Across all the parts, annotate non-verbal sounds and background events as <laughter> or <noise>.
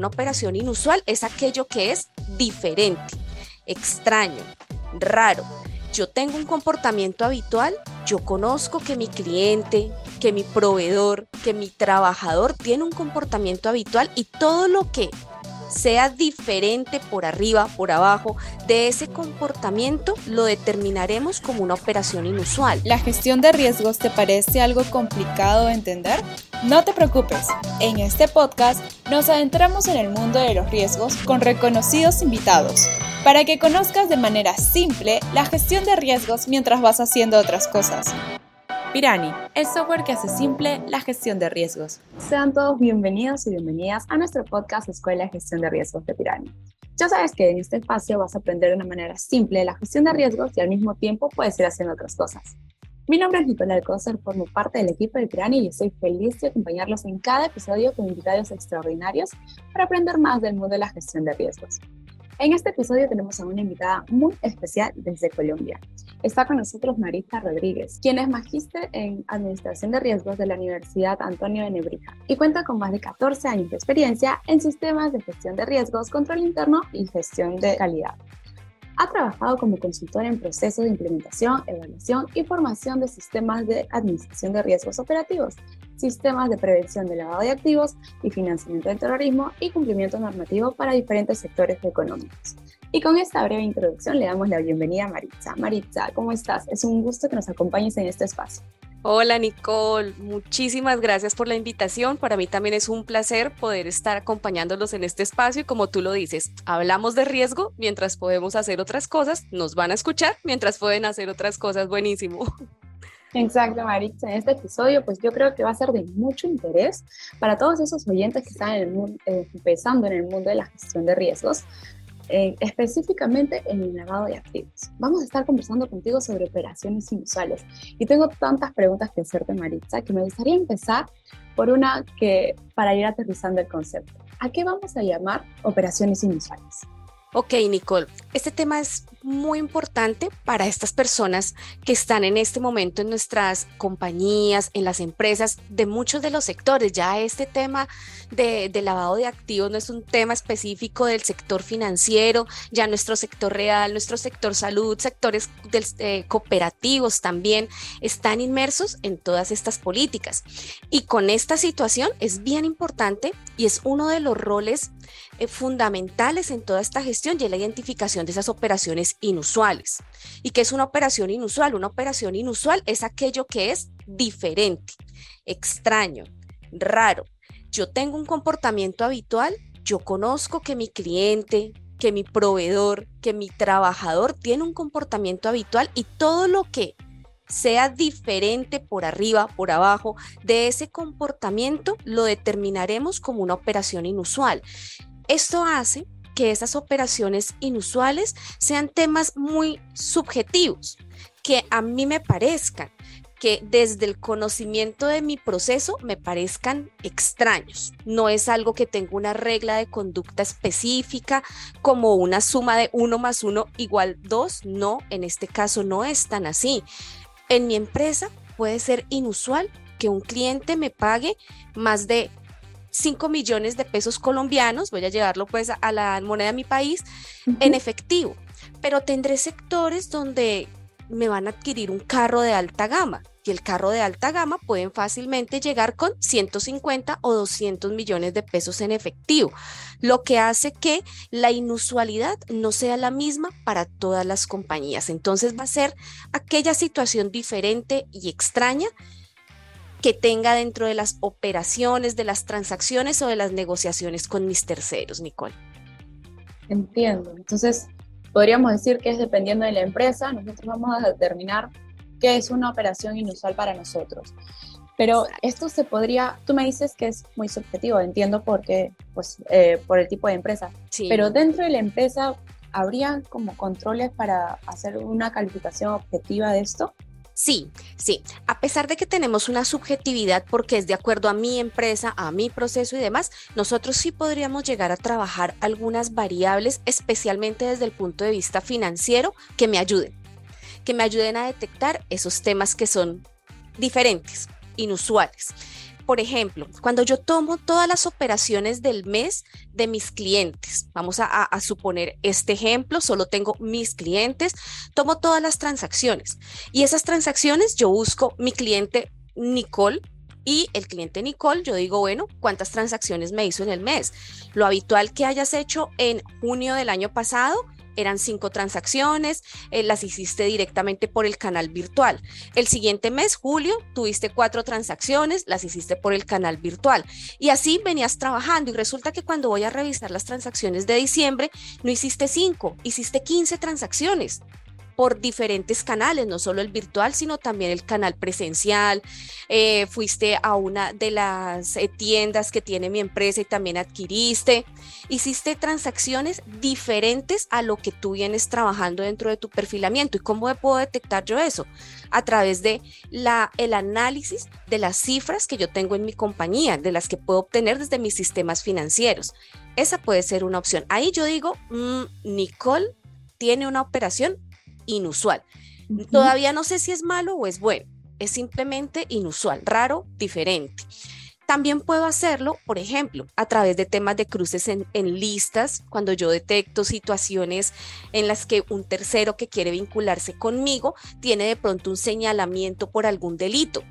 Una operación inusual es aquello que es diferente, extraño, raro. Yo tengo un comportamiento habitual, yo conozco que mi cliente, que mi proveedor, que mi trabajador tiene un comportamiento habitual y todo lo que sea diferente por arriba, por abajo, de ese comportamiento lo determinaremos como una operación inusual. ¿La gestión de riesgos te parece algo complicado de entender? No te preocupes, en este podcast nos adentramos en el mundo de los riesgos con reconocidos invitados para que conozcas de manera simple la gestión de riesgos mientras vas haciendo otras cosas. Pirani, el software que hace simple la gestión de riesgos. Sean todos bienvenidos y bienvenidas a nuestro podcast Escuela de Gestión de Riesgos de Pirani. Ya sabes que en este espacio vas a aprender de una manera simple la gestión de riesgos y al mismo tiempo puedes ir haciendo otras cosas. Mi nombre es Nicolás Alcócer, formo parte del equipo de Pirani y estoy feliz de acompañarlos en cada episodio con invitados extraordinarios para aprender más del mundo de la gestión de riesgos. En este episodio tenemos a una invitada muy especial desde Colombia. Está con nosotros Marita Rodríguez, quien es magíster en Administración de Riesgos de la Universidad Antonio de Nebrija y cuenta con más de 14 años de experiencia en sistemas de gestión de riesgos, control interno y gestión de calidad. Ha trabajado como consultora en procesos de implementación, evaluación y formación de sistemas de administración de riesgos operativos, sistemas de prevención de lavado de activos y financiamiento del terrorismo y cumplimiento normativo para diferentes sectores económicos. Y con esta breve introducción le damos la bienvenida a Maritza. Maritza, ¿cómo estás? Es un gusto que nos acompañes en este espacio. Hola Nicole, muchísimas gracias por la invitación. Para mí también es un placer poder estar acompañándolos en este espacio y como tú lo dices, hablamos de riesgo mientras podemos hacer otras cosas, nos van a escuchar mientras pueden hacer otras cosas, buenísimo. Exacto, Maritza. En este episodio, pues yo creo que va a ser de mucho interés para todos esos oyentes que están en eh, empezando en el mundo de la gestión de riesgos, específicamente en el lavado de activos. Vamos a estar conversando contigo sobre operaciones inusuales y tengo tantas preguntas que hacerte, Maritza, que me gustaría empezar por una que para ir aterrizando el concepto. ¿A qué vamos a llamar operaciones inusuales? Ok, Nicole, este tema es muy importante para estas personas que están en este momento en nuestras compañías, en las empresas de muchos de los sectores. Ya este tema de, lavado de activos no es un tema específico del sector financiero, ya nuestro sector real, nuestro sector salud, sectores eh, cooperativos también están inmersos en todas estas políticas. Y con esta situación es bien importante y es uno de los roles eh, fundamentales en toda esta gestión y es la identificación de esas operaciones inusuales. ¿Y qué es una operación inusual? Una operación inusual es aquello que es diferente, extraño, raro. Yo tengo un comportamiento habitual, yo conozco que mi cliente, que mi proveedor, que mi trabajador tiene un comportamiento habitual y todo lo que sea diferente por arriba, por abajo, de ese comportamiento lo determinaremos como una operación inusual. Esto hace que esas operaciones inusuales sean temas muy subjetivos, que a mí me parezcan, que desde el conocimiento de mi proceso me parezcan extraños. No es algo que tenga una regla de conducta específica como una suma de 1 más 1 igual 2. No, en este caso no es tan así. En mi empresa puede ser inusual que un cliente me pague más de 5 millones de pesos colombianos, voy a llevarlo pues a la moneda de mi país, en efectivo, pero tendré sectores donde me van a adquirir un carro de alta gama y el carro de alta gama pueden fácilmente llegar con 150 o 200 millones de pesos en efectivo, lo que hace que la inusualidad no sea la misma para todas las compañías. Entonces va a ser aquella situación diferente y extraña que tenga dentro de las operaciones, de las transacciones o de las negociaciones con mis terceros, Nicole. Entiendo. Entonces, podríamos decir que es dependiendo de la empresa, nosotros vamos a determinar qué es una operación inusual para nosotros. Pero esto se podría, tú me dices que es muy subjetivo, entiendo por qué, pues eh, por el tipo de empresa. Sí. Pero dentro de la empresa, ¿habría como controles para hacer una calificación objetiva de esto? Sí, sí. A pesar de que tenemos una subjetividad porque es de acuerdo a mi empresa, a mi proceso y demás, nosotros sí podríamos llegar a trabajar algunas variables, especialmente desde el punto de vista financiero, que me ayuden, que me ayuden a detectar esos temas que son diferentes, inusuales. Por ejemplo, cuando yo tomo todas las operaciones del mes de mis clientes, vamos a, suponer este ejemplo, solo tengo mis clientes, tomo todas las transacciones y esas transacciones yo busco mi cliente Nicole y el cliente Nicole, yo digo, bueno, ¿cuántas transacciones me hizo en el mes? Lo habitual que hayas hecho en junio del año pasado eran cinco transacciones, eh, las hiciste directamente por el canal virtual. El siguiente mes, julio, tuviste cuatro transacciones, las hiciste por el canal virtual. Y así venías trabajando y resulta que cuando voy a revisar las transacciones de diciembre, no hiciste cinco, hiciste 15 transacciones por diferentes canales, no solo el virtual, sino también el canal presencial. Eh, fuiste a una de las eh, tiendas que tiene mi empresa y también adquiriste. Hiciste transacciones diferentes a lo que tú vienes trabajando dentro de tu perfilamiento. ¿Y cómo puedo detectar yo eso? A través de la, el análisis de las cifras que yo tengo en mi compañía, de las que puedo obtener desde mis sistemas financieros. Esa puede ser una opción. Ahí yo digo, mm, Nicole tiene una operación inusual. Todavía no sé si es malo o es bueno, es simplemente inusual, raro, diferente. También puedo hacerlo, por ejemplo, a través de temas de cruces en, en, listas, cuando yo detecto situaciones en las que un tercero que quiere vincularse conmigo tiene de pronto un señalamiento por algún delito.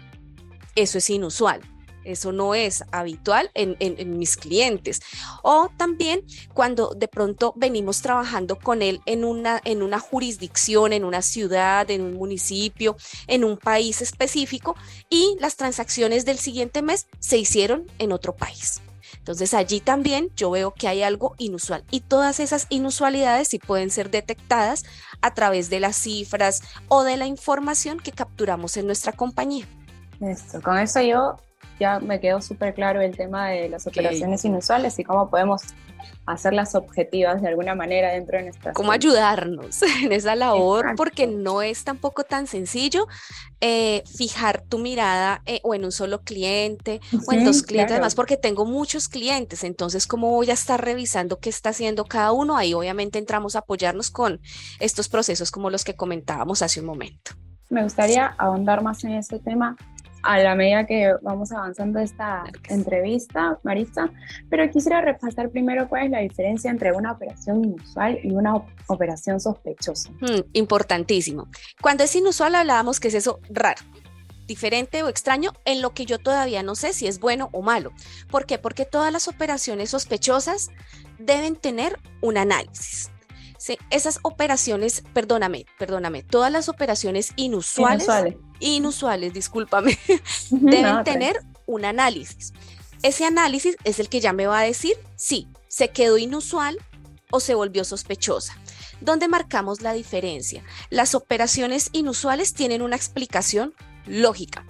Eso es inusual. Eso no es habitual en, mis clientes. O también cuando de pronto venimos trabajando con él en una, en una jurisdicción, en una ciudad, en un municipio, en un país específico y las transacciones del siguiente mes se hicieron en otro país. Entonces allí también yo veo que hay algo inusual y todas esas inusualidades sí pueden ser detectadas a través de las cifras o de la información que capturamos en nuestra compañía. Esto, con eso yo ya me quedó súper claro el tema de las operaciones inusuales y cómo podemos hacerlas objetivas de alguna manera dentro de nuestra Cómo ayudarnos <laughs> en esa labor, porque no es tampoco tan sencillo eh, fijar tu mirada eh, o en un solo cliente o en dos clientes, además porque tengo muchos clientes, entonces cómo voy a estar revisando qué está haciendo cada uno, ahí obviamente entramos a apoyarnos con estos procesos como los que comentábamos hace un momento. Me gustaría ahondar más en este tema a la medida que vamos avanzando esta entrevista, Marisa, pero quisiera repasar primero cuál es la diferencia entre una operación inusual y una operación sospechosa. Hmm, importantísimo. Cuando es inusual hablábamos que es eso raro diferente o extraño en lo que yo todavía no sé si es bueno o malo. ¿Por qué? Porque todas las operaciones sospechosas deben tener un análisis. Sí, esas operaciones, perdóname, perdóname, todas las operaciones inusuales, inusuales, inusuales discúlpame, <laughs> deben tener un análisis. Ese análisis es el que ya me va a decir si se quedó inusual o se volvió sospechosa. ¿Dónde marcamos la diferencia? Las operaciones inusuales tienen una explicación lógica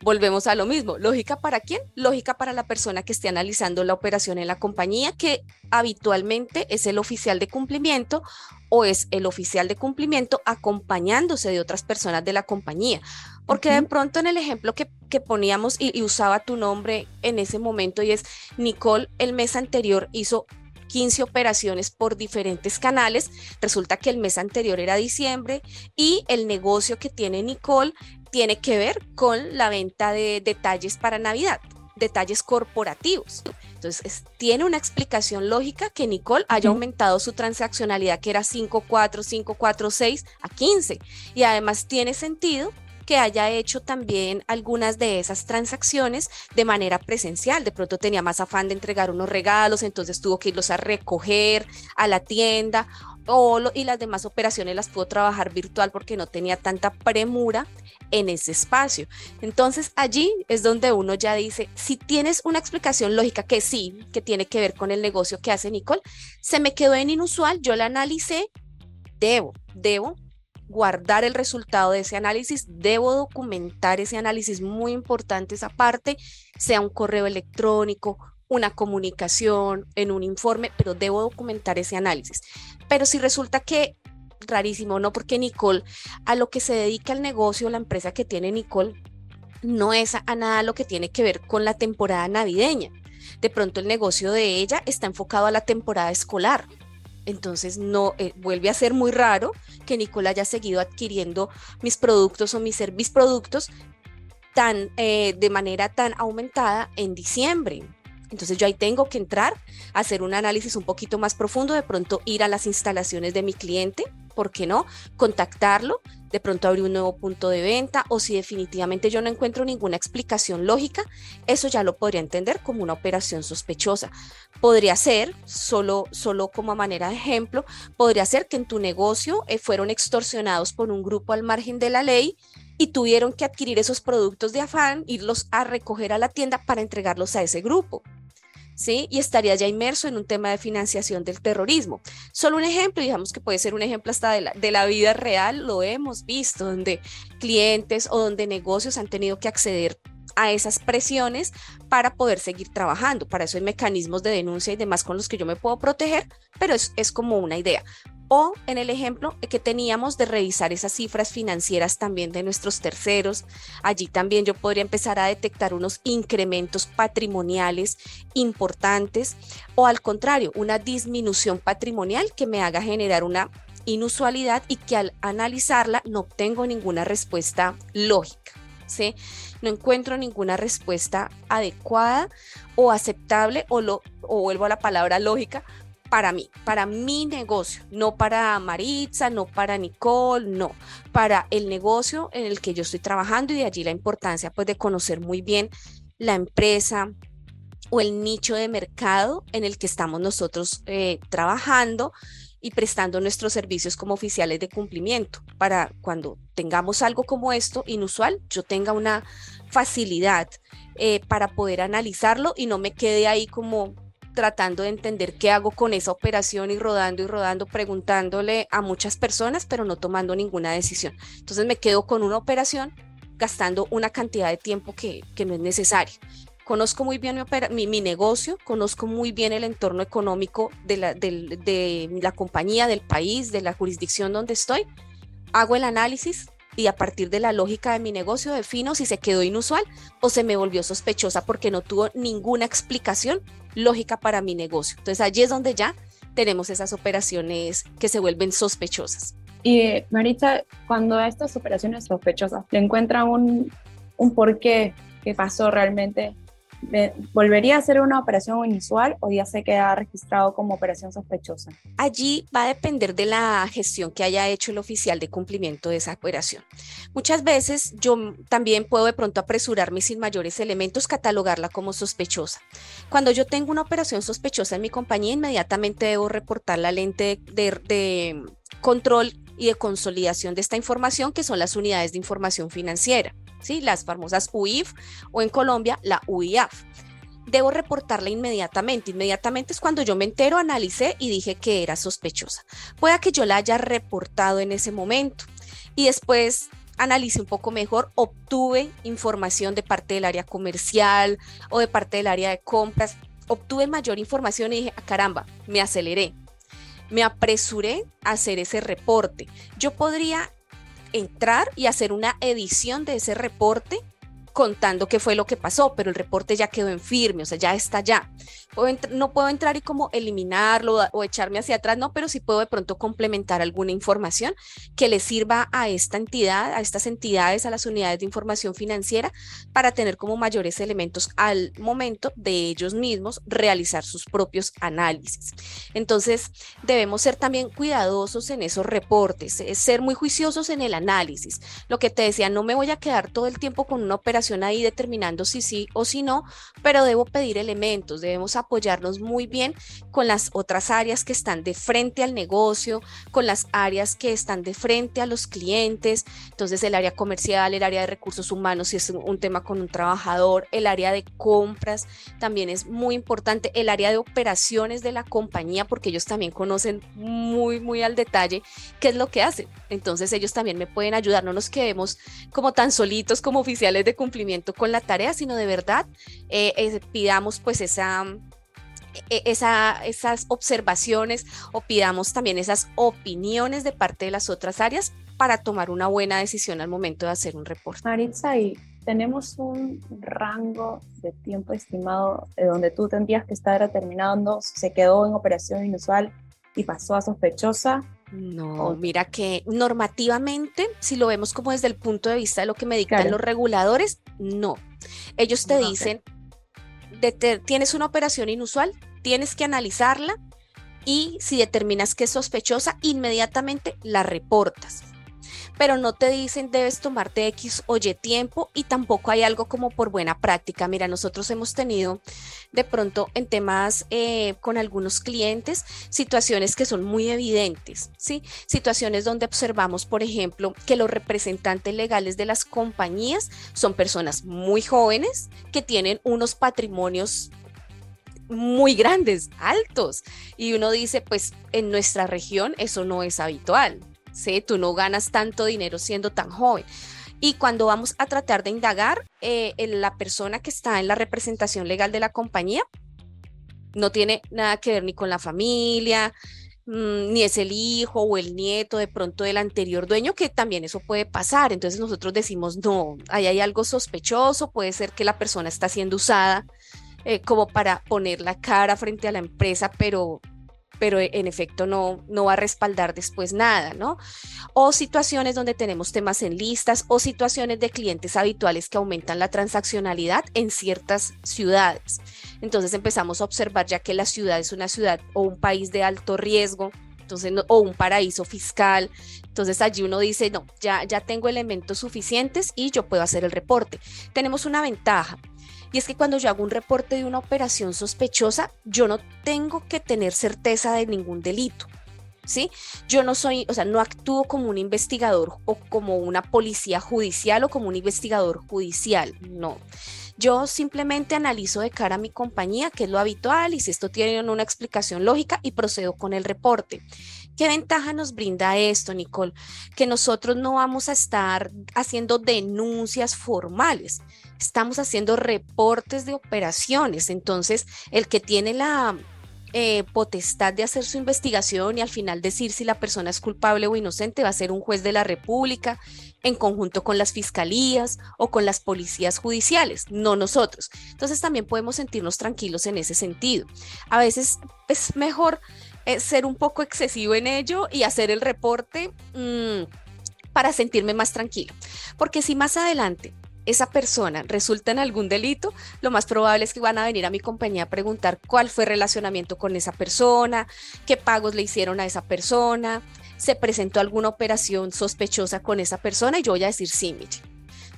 volvemos a lo mismo. ¿Lógica para quién? Lógica para la persona que esté analizando la operación en la compañía, que habitualmente es el oficial de cumplimiento o es el oficial de cumplimiento acompañándose de otras personas de la compañía. Porque de pronto en el ejemplo que, poníamos y, y usaba tu nombre en ese momento y es Nicole el mes anterior hizo 15 operaciones por diferentes canales. Resulta que el mes anterior era diciembre y el negocio que tiene Nicole tiene que ver con la venta de detalles para Navidad, detalles corporativos. Entonces, tiene una explicación lógica que Nicole haya aumentado su transaccionalidad que era 5.4, 5.4, a 15. Y además tiene sentido que haya hecho también algunas de esas transacciones de manera presencial. De pronto tenía más afán de entregar unos regalos, entonces tuvo que irlos a recoger a la tienda o y las demás operaciones las pudo trabajar virtual porque no tenía tanta premura en ese espacio. Entonces allí es donde uno ya dice, si tienes una explicación lógica que sí, que tiene que ver con el negocio que hace Nicole, se me quedó en inusual, yo la analicé, debo, debo guardar el resultado de ese análisis, debo documentar ese análisis, muy importante esa parte, sea un correo electrónico, una comunicación, en un informe, pero debo documentar ese análisis. Pero si resulta que rarísimo, ¿no? Porque Nicole, a lo que se dedica el negocio, la empresa que tiene Nicole, no es a, nada lo que tiene que ver con la temporada navideña. De pronto el negocio de ella está enfocado a la temporada escolar. Entonces no eh, vuelve a ser muy raro que Nicole haya seguido adquiriendo mis productos o mis servicios productos tan, eh, de manera tan aumentada en diciembre. Entonces yo ahí tengo que entrar, hacer un análisis un poquito más profundo, de pronto ir a las instalaciones de mi cliente, ¿por qué no? Contactarlo, de pronto abrir un nuevo punto de venta o si definitivamente yo no encuentro ninguna explicación lógica, eso ya lo podría entender como una operación sospechosa. Podría ser, solo, solo como a manera de ejemplo, podría ser que en tu negocio eh, fueron extorsionados por un grupo al margen de la ley y tuvieron que adquirir esos productos de afán, irlos a recoger a la tienda para entregarlos a ese grupo. ¿sí? Y estaría ya inmerso en un tema de financiación del terrorismo. Solo un ejemplo, digamos que puede ser un ejemplo hasta de la, de la vida real, lo hemos visto, donde clientes o donde negocios han tenido que acceder a esas presiones para poder seguir trabajando. Para eso hay mecanismos de denuncia y demás con los que yo me puedo proteger, pero es, es como una idea o en el ejemplo que teníamos de revisar esas cifras financieras también de nuestros terceros. Allí también yo podría empezar a detectar unos incrementos patrimoniales importantes o al contrario, una disminución patrimonial que me haga generar una inusualidad y que al analizarla no obtengo ninguna respuesta lógica. ¿sí? No encuentro ninguna respuesta adecuada o aceptable o, lo, o vuelvo a la palabra lógica para mí, para mi negocio, no para Maritza, no para Nicole, no, para el negocio en el que yo estoy trabajando y de allí la importancia pues de conocer muy bien la empresa o el nicho de mercado en el que estamos nosotros eh, trabajando y prestando nuestros servicios como oficiales de cumplimiento para cuando tengamos algo como esto inusual, yo tenga una facilidad eh, para poder analizarlo y no me quede ahí como tratando de entender qué hago con esa operación y rodando y rodando, preguntándole a muchas personas, pero no tomando ninguna decisión. Entonces me quedo con una operación gastando una cantidad de tiempo que, no es necesario. Conozco muy bien mi, mi, negocio, conozco muy bien el entorno económico de la, de la compañía, del país, de la jurisdicción donde estoy. Hago el análisis, y a partir de la lógica de mi negocio defino si se quedó inusual o se me volvió sospechosa porque no tuvo ninguna explicación lógica para mi negocio. Entonces allí es donde ya tenemos esas operaciones que se vuelven sospechosas. Y Marita, cuando estas operaciones sospechosas le encuentran un, un porqué que pasó realmente, ¿volvería a ser una operación inusual o ya se queda registrado como operación sospechosa? Allí va a depender de la gestión que haya hecho el oficial de cumplimiento de esa operación. Muchas veces yo también puedo de pronto apresurarme sin mayores elementos, catalogarla como sospechosa. Cuando yo tengo una operación sospechosa en mi compañía, inmediatamente debo reportar la lente de, de control y de consolidación de esta información, que son las unidades de información financiera. ¿Sí? las famosas UIF o en Colombia la UIAF. Debo reportarla inmediatamente. Inmediatamente es cuando yo me entero, analicé y dije que era sospechosa. Pueda que yo la haya reportado en ese momento y después analicé un poco mejor, obtuve información de parte del área comercial o de parte del área de compras, obtuve mayor información y dije, ah, caramba, me aceleré, me apresuré a hacer ese reporte. Yo podría entrar y hacer una edición de ese reporte contando qué fue lo que pasó, pero el reporte ya quedó en firme, o sea, ya está ya. No puedo entrar y como eliminarlo o echarme hacia atrás, no, pero sí puedo de pronto complementar alguna información que le sirva a esta entidad, a estas entidades, a las unidades de información financiera, para tener como mayores elementos al momento de ellos mismos realizar sus propios análisis. Entonces, debemos ser también cuidadosos en esos reportes, ser muy juiciosos en el análisis. Lo que te decía, no me voy a quedar todo el tiempo con una operación ahí determinando si sí o si no, pero debo pedir elementos, debemos apoyarnos muy bien con las otras áreas que están de frente al negocio, con las áreas que están de frente a los clientes, entonces el área comercial, el área de recursos humanos, si es un tema con un trabajador, el área de compras también es muy importante, el área de operaciones de la compañía, porque ellos también conocen muy, muy al detalle qué es lo que hacen. Entonces ellos también me pueden ayudar, no nos quedemos como tan solitos como oficiales de cumplimiento con la tarea, sino de verdad eh, pidamos pues esa, esa, esas observaciones o pidamos también esas opiniones de parte de las otras áreas para tomar una buena decisión al momento de hacer un reporte. Maritza, y tenemos un rango de tiempo estimado de donde tú tendrías que estar determinando si se quedó en operación inusual y pasó a sospechosa No, mira que normativamente, si lo vemos como desde el punto de vista de lo que me dictan los reguladores, no. Ellos te dicen, tienes una operación inusual, tienes que analizarla y si determinas que es sospechosa, inmediatamente la reportas pero no te dicen debes tomarte X o Y tiempo y tampoco hay algo como por buena práctica. Mira, nosotros hemos tenido de pronto en temas eh, con algunos clientes situaciones que son muy evidentes, ¿sí? Situaciones donde observamos, por ejemplo, que los representantes legales de las compañías son personas muy jóvenes que tienen unos patrimonios muy grandes, altos. Y uno dice, pues en nuestra región eso no es habitual. ¿sí? Tú no ganas tanto dinero siendo tan joven. Y cuando vamos a tratar de indagar, eh, la persona que está en la representación legal de la compañía no tiene nada que ver ni con la familia, mm, ni es el hijo o el nieto de pronto del anterior dueño, que también eso puede pasar. Entonces nosotros decimos, no, ahí hay algo sospechoso, puede ser que la persona está siendo usada eh, como para poner la cara frente a la empresa, pero pero en efecto no, no va a respaldar después nada, ¿no? O situaciones donde tenemos temas en listas o situaciones de clientes habituales que aumentan la transaccionalidad en ciertas ciudades. Entonces empezamos a observar ya que la ciudad es una ciudad o un país de alto riesgo, entonces, o un paraíso fiscal. Entonces allí uno dice, no, ya, ya tengo elementos suficientes y yo puedo hacer el reporte. Tenemos una ventaja y es que cuando yo hago un reporte de una operación sospechosa, yo no tengo que tener certeza de ningún delito. ¿Sí? Yo no soy, o sea, no actúo como un investigador o como una policía judicial o como un investigador judicial, no. Yo simplemente analizo de cara a mi compañía qué es lo habitual y si esto tiene una explicación lógica y procedo con el reporte. ¿Qué ventaja nos brinda esto, Nicole? Que nosotros no vamos a estar haciendo denuncias formales, estamos haciendo reportes de operaciones. Entonces, el que tiene la eh, potestad de hacer su investigación y al final decir si la persona es culpable o inocente va a ser un juez de la República en conjunto con las fiscalías o con las policías judiciales, no nosotros. Entonces también podemos sentirnos tranquilos en ese sentido. A veces es mejor ser un poco excesivo en ello y hacer el reporte mm, para sentirme más tranquilo. Porque si más adelante esa persona resulta en algún delito, lo más probable es que van a venir a mi compañía a preguntar cuál fue el relacionamiento con esa persona, qué pagos le hicieron a esa persona, se presentó alguna operación sospechosa con esa persona y yo voy a decir sí, mire,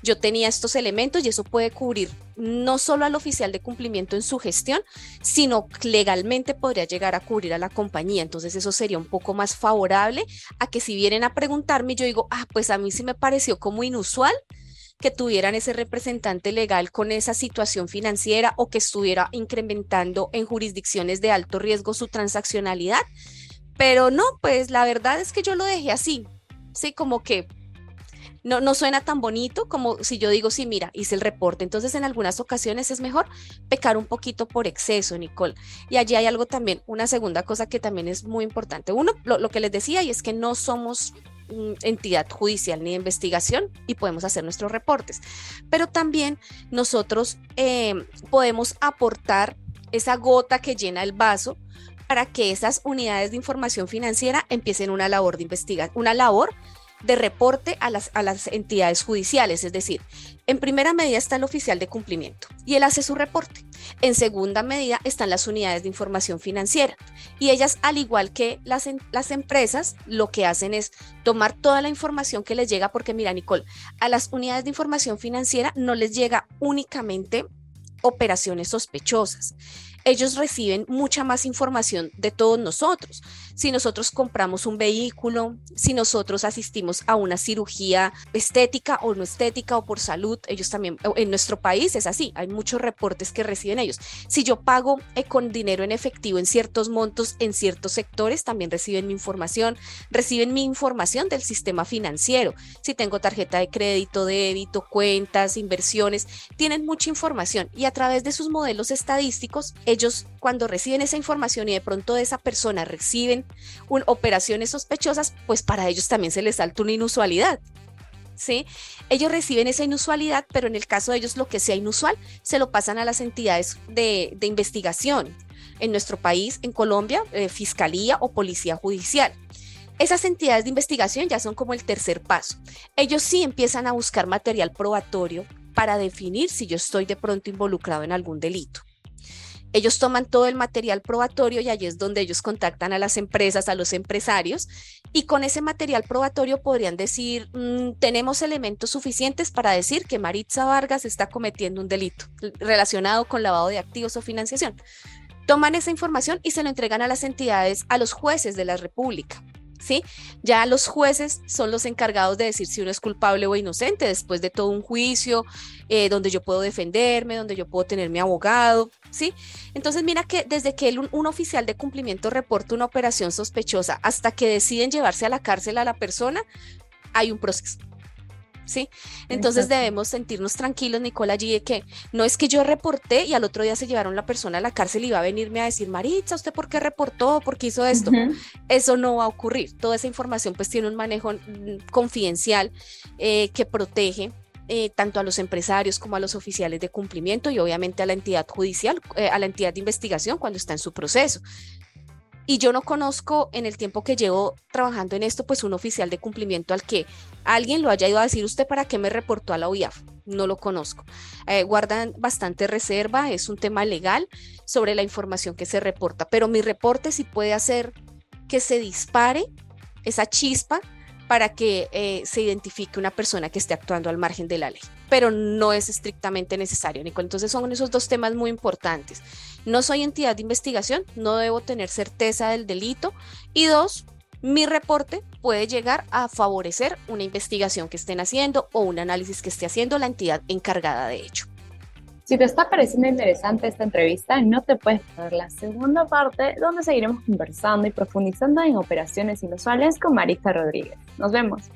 yo tenía estos elementos y eso puede cubrir no solo al oficial de cumplimiento en su gestión, sino legalmente podría llegar a cubrir a la compañía. Entonces eso sería un poco más favorable a que si vienen a preguntarme, yo digo, ah, pues a mí sí me pareció como inusual que tuvieran ese representante legal con esa situación financiera o que estuviera incrementando en jurisdicciones de alto riesgo su transaccionalidad. Pero no, pues la verdad es que yo lo dejé así, sí, como que no, no suena tan bonito como si yo digo, sí, mira, hice el reporte. Entonces, en algunas ocasiones es mejor pecar un poquito por exceso, Nicole. Y allí hay algo también, una segunda cosa que también es muy importante. Uno, lo, que les decía, y es que no somos entidad judicial ni de investigación y podemos hacer nuestros reportes. Pero también nosotros eh, podemos aportar esa gota que llena el vaso para que esas unidades de información financiera empiecen una labor de investigación, una labor de reporte a las, a las entidades judiciales, es decir, en primera medida está el oficial de cumplimiento y él hace su reporte. En segunda medida están las unidades de información financiera y ellas, al igual que las, las empresas, lo que hacen es tomar toda la información que les llega, porque mira, Nicole, a las unidades de información financiera no les llega únicamente operaciones sospechosas ellos reciben mucha más información de todos nosotros. Si nosotros compramos un vehículo, si nosotros asistimos a una cirugía estética o no estética o por salud, ellos también, en nuestro país es así, hay muchos reportes que reciben ellos. Si yo pago eh, con dinero en efectivo en ciertos montos, en ciertos sectores, también reciben mi información, reciben mi información del sistema financiero. Si tengo tarjeta de crédito, débito, cuentas, inversiones, tienen mucha información y a través de sus modelos estadísticos, ellos cuando reciben esa información y de pronto de esa persona reciben operaciones sospechosas, pues para ellos también se les salta una inusualidad. ¿Sí? Ellos reciben esa inusualidad, pero en el caso de ellos lo que sea inusual se lo pasan a las entidades de, investigación. En nuestro país, en Colombia, eh, Fiscalía o Policía Judicial. Esas entidades de investigación ya son como el tercer paso. Ellos sí empiezan a buscar material probatorio para definir si yo estoy de pronto involucrado en algún delito. Ellos toman todo el material probatorio y allí es donde ellos contactan a las empresas, a los empresarios, y con ese material probatorio podrían decir, mm, tenemos elementos suficientes para decir que Maritza Vargas está cometiendo un delito relacionado con lavado de activos o financiación. Toman esa información y se lo entregan a las entidades, a los jueces de la República. ¿Sí? Ya los jueces son los encargados de decir si uno es culpable o inocente después de todo un juicio, eh, donde yo puedo defenderme, donde yo puedo tener mi abogado, ¿sí? Entonces mira que desde que un, un oficial de cumplimiento reporta una operación sospechosa hasta que deciden llevarse a la cárcel a la persona, hay un proceso. ¿Sí? Entonces debemos sentirnos tranquilos, Nicola, allí de que no es que yo reporté y al otro día se llevaron la persona a la cárcel y va a venirme a decir, Maritza, ¿usted por qué reportó? ¿Por qué hizo esto? Eso no va a ocurrir. Toda esa información pues tiene un manejo mm, confidencial eh, que protege eh, tanto a los empresarios como a los oficiales de cumplimiento y obviamente a la entidad judicial, eh, a la entidad de investigación cuando está en su proceso. Y yo no conozco en el tiempo que llevo trabajando en esto, pues un oficial de cumplimiento al que alguien lo haya ido a decir, ¿usted para qué me reportó a la OIAF? No lo conozco. Eh, guardan bastante reserva, es un tema legal sobre la información que se reporta, pero mi reporte sí puede hacer que se dispare esa chispa para que eh, se identifique una persona que esté actuando al margen de la ley, pero no es estrictamente necesario. Entonces son esos dos temas muy importantes. No soy entidad de investigación, no debo tener certeza del delito. Y dos, mi reporte puede llegar a favorecer una investigación que estén haciendo o un análisis que esté haciendo la entidad encargada de hecho. Si te está pareciendo interesante esta entrevista, no te puedes perder la segunda parte donde seguiremos conversando y profundizando en operaciones inusuales con Marisa Rodríguez. Nos vemos.